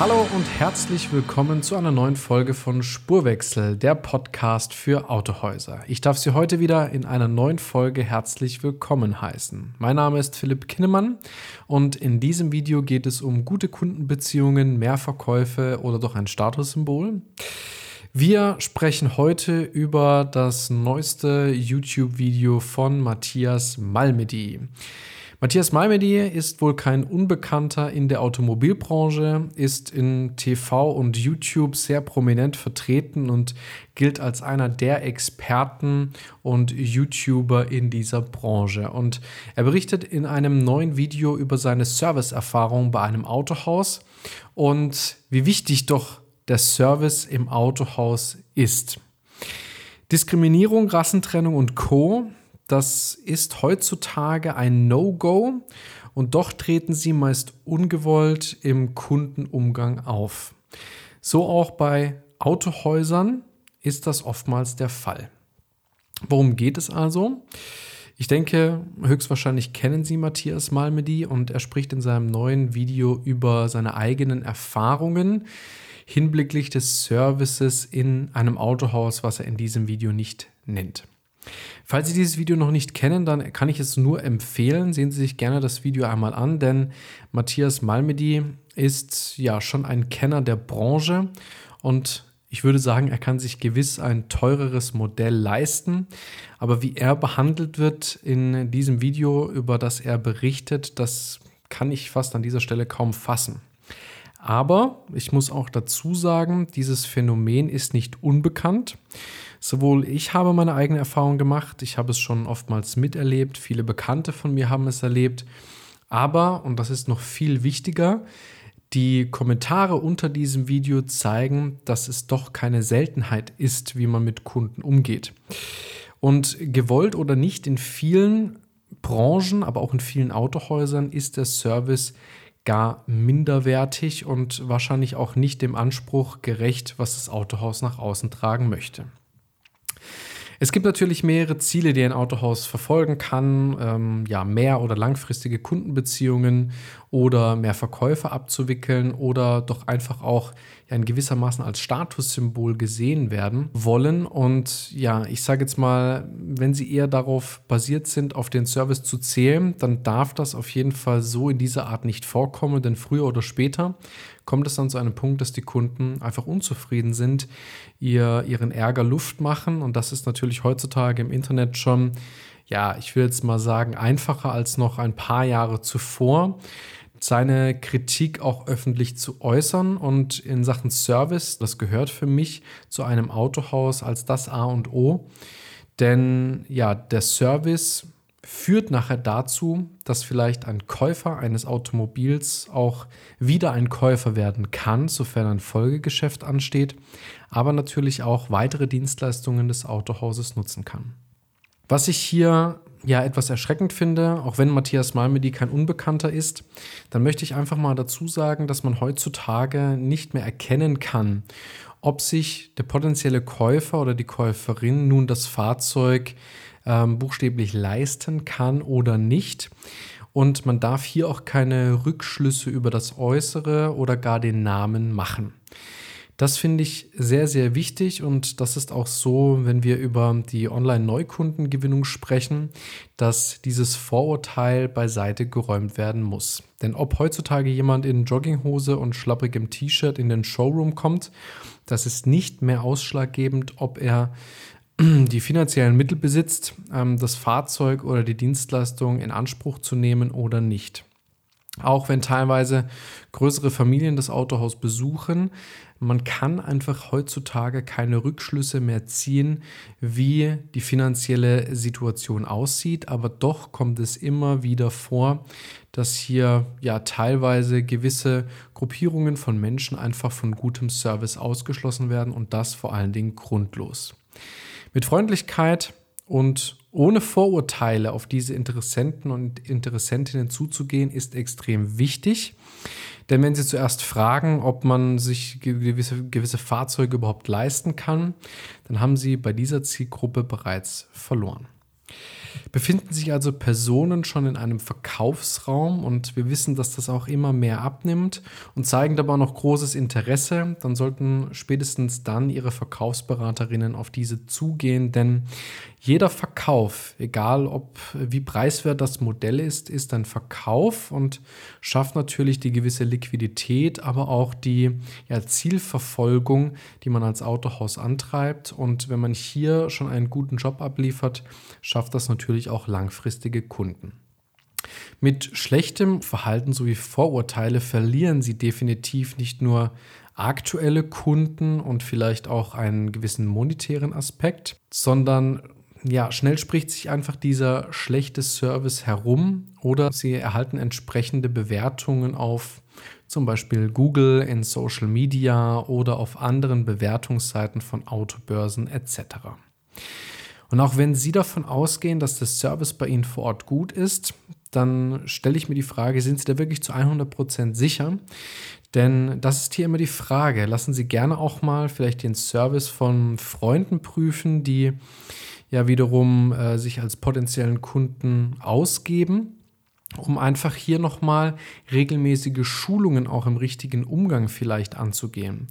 Hallo und herzlich willkommen zu einer neuen Folge von Spurwechsel, der Podcast für Autohäuser. Ich darf Sie heute wieder in einer neuen Folge herzlich willkommen heißen. Mein Name ist Philipp Kinnemann und in diesem Video geht es um gute Kundenbeziehungen, mehr Verkäufe oder doch ein Statussymbol. Wir sprechen heute über das neueste YouTube-Video von Matthias Malmedy. Matthias Malmedy ist wohl kein Unbekannter in der Automobilbranche, ist in TV und YouTube sehr prominent vertreten und gilt als einer der Experten und YouTuber in dieser Branche. Und er berichtet in einem neuen Video über seine Serviceerfahrung bei einem Autohaus und wie wichtig doch der Service im Autohaus ist. Diskriminierung, Rassentrennung und Co das ist heutzutage ein No-Go und doch treten sie meist ungewollt im Kundenumgang auf. So auch bei Autohäusern ist das oftmals der Fall. Worum geht es also? Ich denke, höchstwahrscheinlich kennen Sie Matthias Malmedy und er spricht in seinem neuen Video über seine eigenen Erfahrungen hinblicklich des Services in einem Autohaus, was er in diesem Video nicht nennt. Falls Sie dieses Video noch nicht kennen, dann kann ich es nur empfehlen. Sehen Sie sich gerne das Video einmal an, denn Matthias Malmedy ist ja schon ein Kenner der Branche und ich würde sagen, er kann sich gewiss ein teureres Modell leisten. Aber wie er behandelt wird in diesem Video, über das er berichtet, das kann ich fast an dieser Stelle kaum fassen. Aber ich muss auch dazu sagen, dieses Phänomen ist nicht unbekannt. Sowohl ich habe meine eigene Erfahrung gemacht, ich habe es schon oftmals miterlebt, viele Bekannte von mir haben es erlebt, aber, und das ist noch viel wichtiger, die Kommentare unter diesem Video zeigen, dass es doch keine Seltenheit ist, wie man mit Kunden umgeht. Und gewollt oder nicht, in vielen Branchen, aber auch in vielen Autohäusern ist der Service gar minderwertig und wahrscheinlich auch nicht dem Anspruch gerecht, was das Autohaus nach außen tragen möchte. Es gibt natürlich mehrere Ziele, die ein Autohaus verfolgen kann. Ähm, ja, mehr oder langfristige Kundenbeziehungen oder mehr Verkäufe abzuwickeln oder doch einfach auch ja, in gewissermaßen als Statussymbol gesehen werden wollen. Und ja, ich sage jetzt mal, wenn sie eher darauf basiert sind, auf den Service zu zählen, dann darf das auf jeden Fall so in dieser Art nicht vorkommen, denn früher oder später kommt es dann zu einem Punkt, dass die Kunden einfach unzufrieden sind, ihr, ihren Ärger Luft machen. Und das ist natürlich heutzutage im Internet schon, ja, ich will jetzt mal sagen, einfacher als noch ein paar Jahre zuvor seine Kritik auch öffentlich zu äußern und in Sachen Service, das gehört für mich zu einem Autohaus als das A und O. Denn ja, der Service führt nachher dazu, dass vielleicht ein Käufer eines Automobils auch wieder ein Käufer werden kann, sofern ein Folgegeschäft ansteht, aber natürlich auch weitere Dienstleistungen des Autohauses nutzen kann. Was ich hier ja etwas erschreckend finde, auch wenn Matthias Malmedy kein Unbekannter ist, dann möchte ich einfach mal dazu sagen, dass man heutzutage nicht mehr erkennen kann, ob sich der potenzielle Käufer oder die Käuferin nun das Fahrzeug ähm, buchstäblich leisten kann oder nicht. Und man darf hier auch keine Rückschlüsse über das Äußere oder gar den Namen machen. Das finde ich sehr, sehr wichtig und das ist auch so, wenn wir über die Online-Neukundengewinnung sprechen, dass dieses Vorurteil beiseite geräumt werden muss. Denn ob heutzutage jemand in Jogginghose und schlapprigem T-Shirt in den Showroom kommt, das ist nicht mehr ausschlaggebend, ob er die finanziellen Mittel besitzt, ähm, das Fahrzeug oder die Dienstleistung in Anspruch zu nehmen oder nicht. Auch wenn teilweise größere Familien das Autohaus besuchen, man kann einfach heutzutage keine Rückschlüsse mehr ziehen, wie die finanzielle Situation aussieht, aber doch kommt es immer wieder vor, dass hier ja teilweise gewisse Gruppierungen von Menschen einfach von gutem Service ausgeschlossen werden und das vor allen Dingen grundlos. Mit Freundlichkeit und ohne Vorurteile auf diese Interessenten und Interessentinnen zuzugehen, ist extrem wichtig. Denn wenn Sie zuerst fragen, ob man sich gewisse, gewisse Fahrzeuge überhaupt leisten kann, dann haben Sie bei dieser Zielgruppe bereits verloren. Befinden sich also Personen schon in einem Verkaufsraum und wir wissen, dass das auch immer mehr abnimmt und zeigen dabei noch großes Interesse, dann sollten spätestens dann ihre Verkaufsberaterinnen auf diese zugehen, denn jeder Verkauf, egal ob wie preiswert das Modell ist, ist ein Verkauf und schafft natürlich die gewisse Liquidität, aber auch die ja, Zielverfolgung, die man als Autohaus antreibt. Und wenn man hier schon einen guten Job abliefert, schafft das natürlich auch langfristige Kunden. Mit schlechtem Verhalten sowie Vorurteile verlieren sie definitiv nicht nur aktuelle Kunden und vielleicht auch einen gewissen monetären Aspekt, sondern ja, schnell spricht sich einfach dieser schlechte Service herum oder sie erhalten entsprechende Bewertungen auf zum Beispiel Google, in Social Media oder auf anderen Bewertungsseiten von Autobörsen etc. Und auch wenn Sie davon ausgehen, dass der Service bei Ihnen vor Ort gut ist, dann stelle ich mir die Frage, sind Sie da wirklich zu 100% sicher? Denn das ist hier immer die Frage. Lassen Sie gerne auch mal vielleicht den Service von Freunden prüfen, die ja wiederum äh, sich als potenziellen Kunden ausgeben, um einfach hier nochmal regelmäßige Schulungen auch im richtigen Umgang vielleicht anzugehen.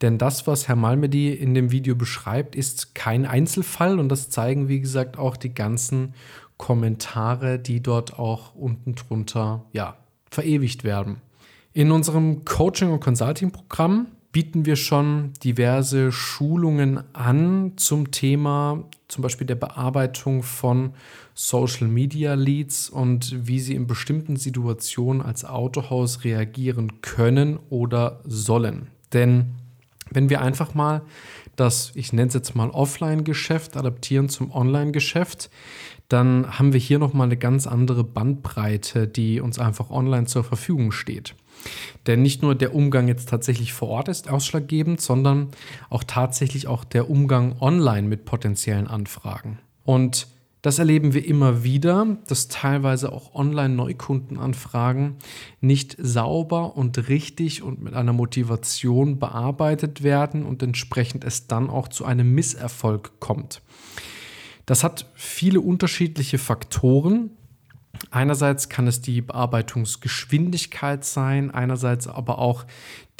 Denn das, was Herr Malmedy in dem Video beschreibt, ist kein Einzelfall und das zeigen, wie gesagt, auch die ganzen Kommentare, die dort auch unten drunter ja, verewigt werden. In unserem Coaching- und Consulting-Programm bieten wir schon diverse Schulungen an zum Thema zum Beispiel der Bearbeitung von Social Media Leads und wie sie in bestimmten Situationen als Autohaus reagieren können oder sollen. Denn wenn wir einfach mal das, ich nenne es jetzt mal Offline-Geschäft adaptieren zum Online-Geschäft, dann haben wir hier nochmal eine ganz andere Bandbreite, die uns einfach online zur Verfügung steht. Denn nicht nur der Umgang jetzt tatsächlich vor Ort ist ausschlaggebend, sondern auch tatsächlich auch der Umgang online mit potenziellen Anfragen. Und das erleben wir immer wieder, dass teilweise auch Online-Neukundenanfragen nicht sauber und richtig und mit einer Motivation bearbeitet werden und entsprechend es dann auch zu einem Misserfolg kommt. Das hat viele unterschiedliche Faktoren, Einerseits kann es die Bearbeitungsgeschwindigkeit sein, einerseits aber auch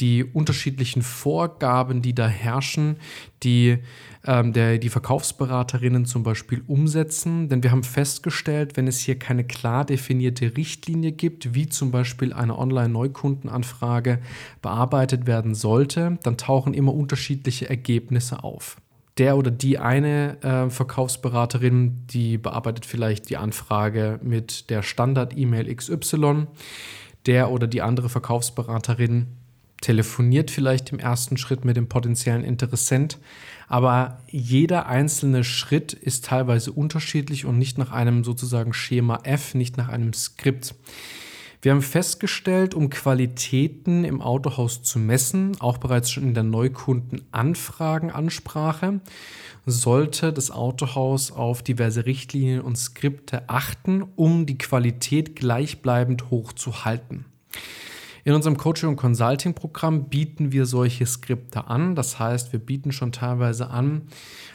die unterschiedlichen Vorgaben, die da herrschen, die ähm, der, die Verkaufsberaterinnen zum Beispiel umsetzen. Denn wir haben festgestellt, wenn es hier keine klar definierte Richtlinie gibt, wie zum Beispiel eine Online-Neukundenanfrage bearbeitet werden sollte, dann tauchen immer unterschiedliche Ergebnisse auf der oder die eine äh, Verkaufsberaterin, die bearbeitet vielleicht die Anfrage mit der Standard-E-Mail XY. Der oder die andere Verkaufsberaterin telefoniert vielleicht im ersten Schritt mit dem potenziellen Interessent. Aber jeder einzelne Schritt ist teilweise unterschiedlich und nicht nach einem sozusagen Schema F, nicht nach einem Skript. Wir haben festgestellt, um Qualitäten im Autohaus zu messen, auch bereits schon in der Neukundenanfragenansprache, sollte das Autohaus auf diverse Richtlinien und Skripte achten, um die Qualität gleichbleibend hoch zu halten. In unserem Coaching- und Consulting-Programm bieten wir solche Skripte an. Das heißt, wir bieten schon teilweise an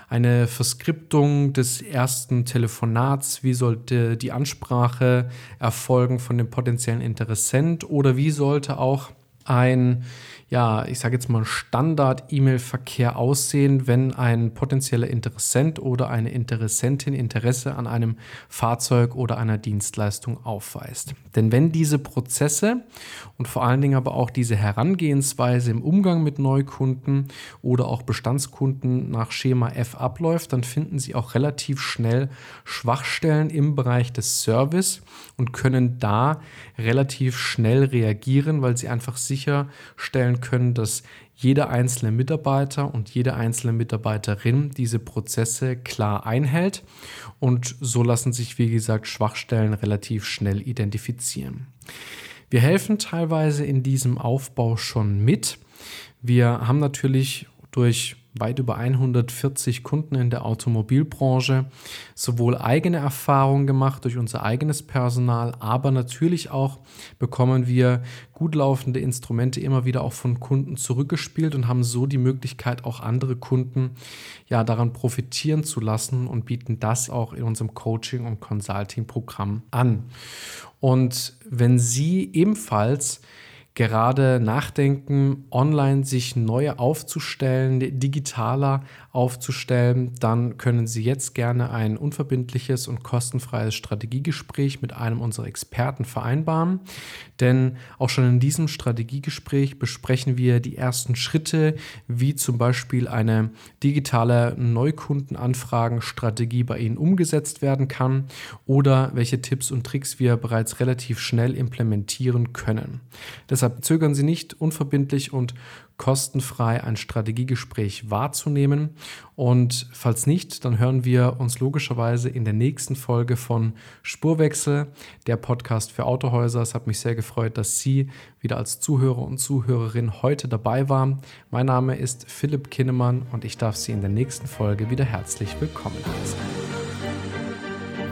eine Verskriptung des ersten Telefonats. Wie sollte die Ansprache erfolgen von dem potenziellen Interessent oder wie sollte auch ein ja, ich sage jetzt mal Standard-E-Mail-Verkehr aussehen, wenn ein potenzieller Interessent oder eine Interessentin Interesse an einem Fahrzeug oder einer Dienstleistung aufweist. Denn wenn diese Prozesse und vor allen Dingen aber auch diese Herangehensweise im Umgang mit Neukunden oder auch Bestandskunden nach Schema F abläuft, dann finden Sie auch relativ schnell Schwachstellen im Bereich des Service und können da relativ schnell reagieren, weil Sie einfach sicherstellen können, dass jeder einzelne Mitarbeiter und jede einzelne Mitarbeiterin diese Prozesse klar einhält und so lassen sich, wie gesagt, Schwachstellen relativ schnell identifizieren. Wir helfen teilweise in diesem Aufbau schon mit. Wir haben natürlich durch weit über 140 Kunden in der Automobilbranche, sowohl eigene Erfahrungen gemacht durch unser eigenes Personal, aber natürlich auch bekommen wir gut laufende Instrumente immer wieder auch von Kunden zurückgespielt und haben so die Möglichkeit, auch andere Kunden ja daran profitieren zu lassen und bieten das auch in unserem Coaching- und Consulting-Programm an. Und wenn Sie ebenfalls gerade nachdenken, online sich neu aufzustellen, digitaler aufzustellen, dann können Sie jetzt gerne ein unverbindliches und kostenfreies Strategiegespräch mit einem unserer Experten vereinbaren. Denn auch schon in diesem Strategiegespräch besprechen wir die ersten Schritte, wie zum Beispiel eine digitale Neukundenanfragenstrategie bei Ihnen umgesetzt werden kann oder welche Tipps und Tricks wir bereits relativ schnell implementieren können. Deshalb zögern Sie nicht, unverbindlich und kostenfrei ein Strategiegespräch wahrzunehmen. Und falls nicht, dann hören wir uns logischerweise in der nächsten Folge von Spurwechsel, der Podcast für Autohäuser. Es hat mich sehr gefreut, dass Sie wieder als Zuhörer und Zuhörerin heute dabei waren. Mein Name ist Philipp Kinnemann und ich darf Sie in der nächsten Folge wieder herzlich willkommen heißen.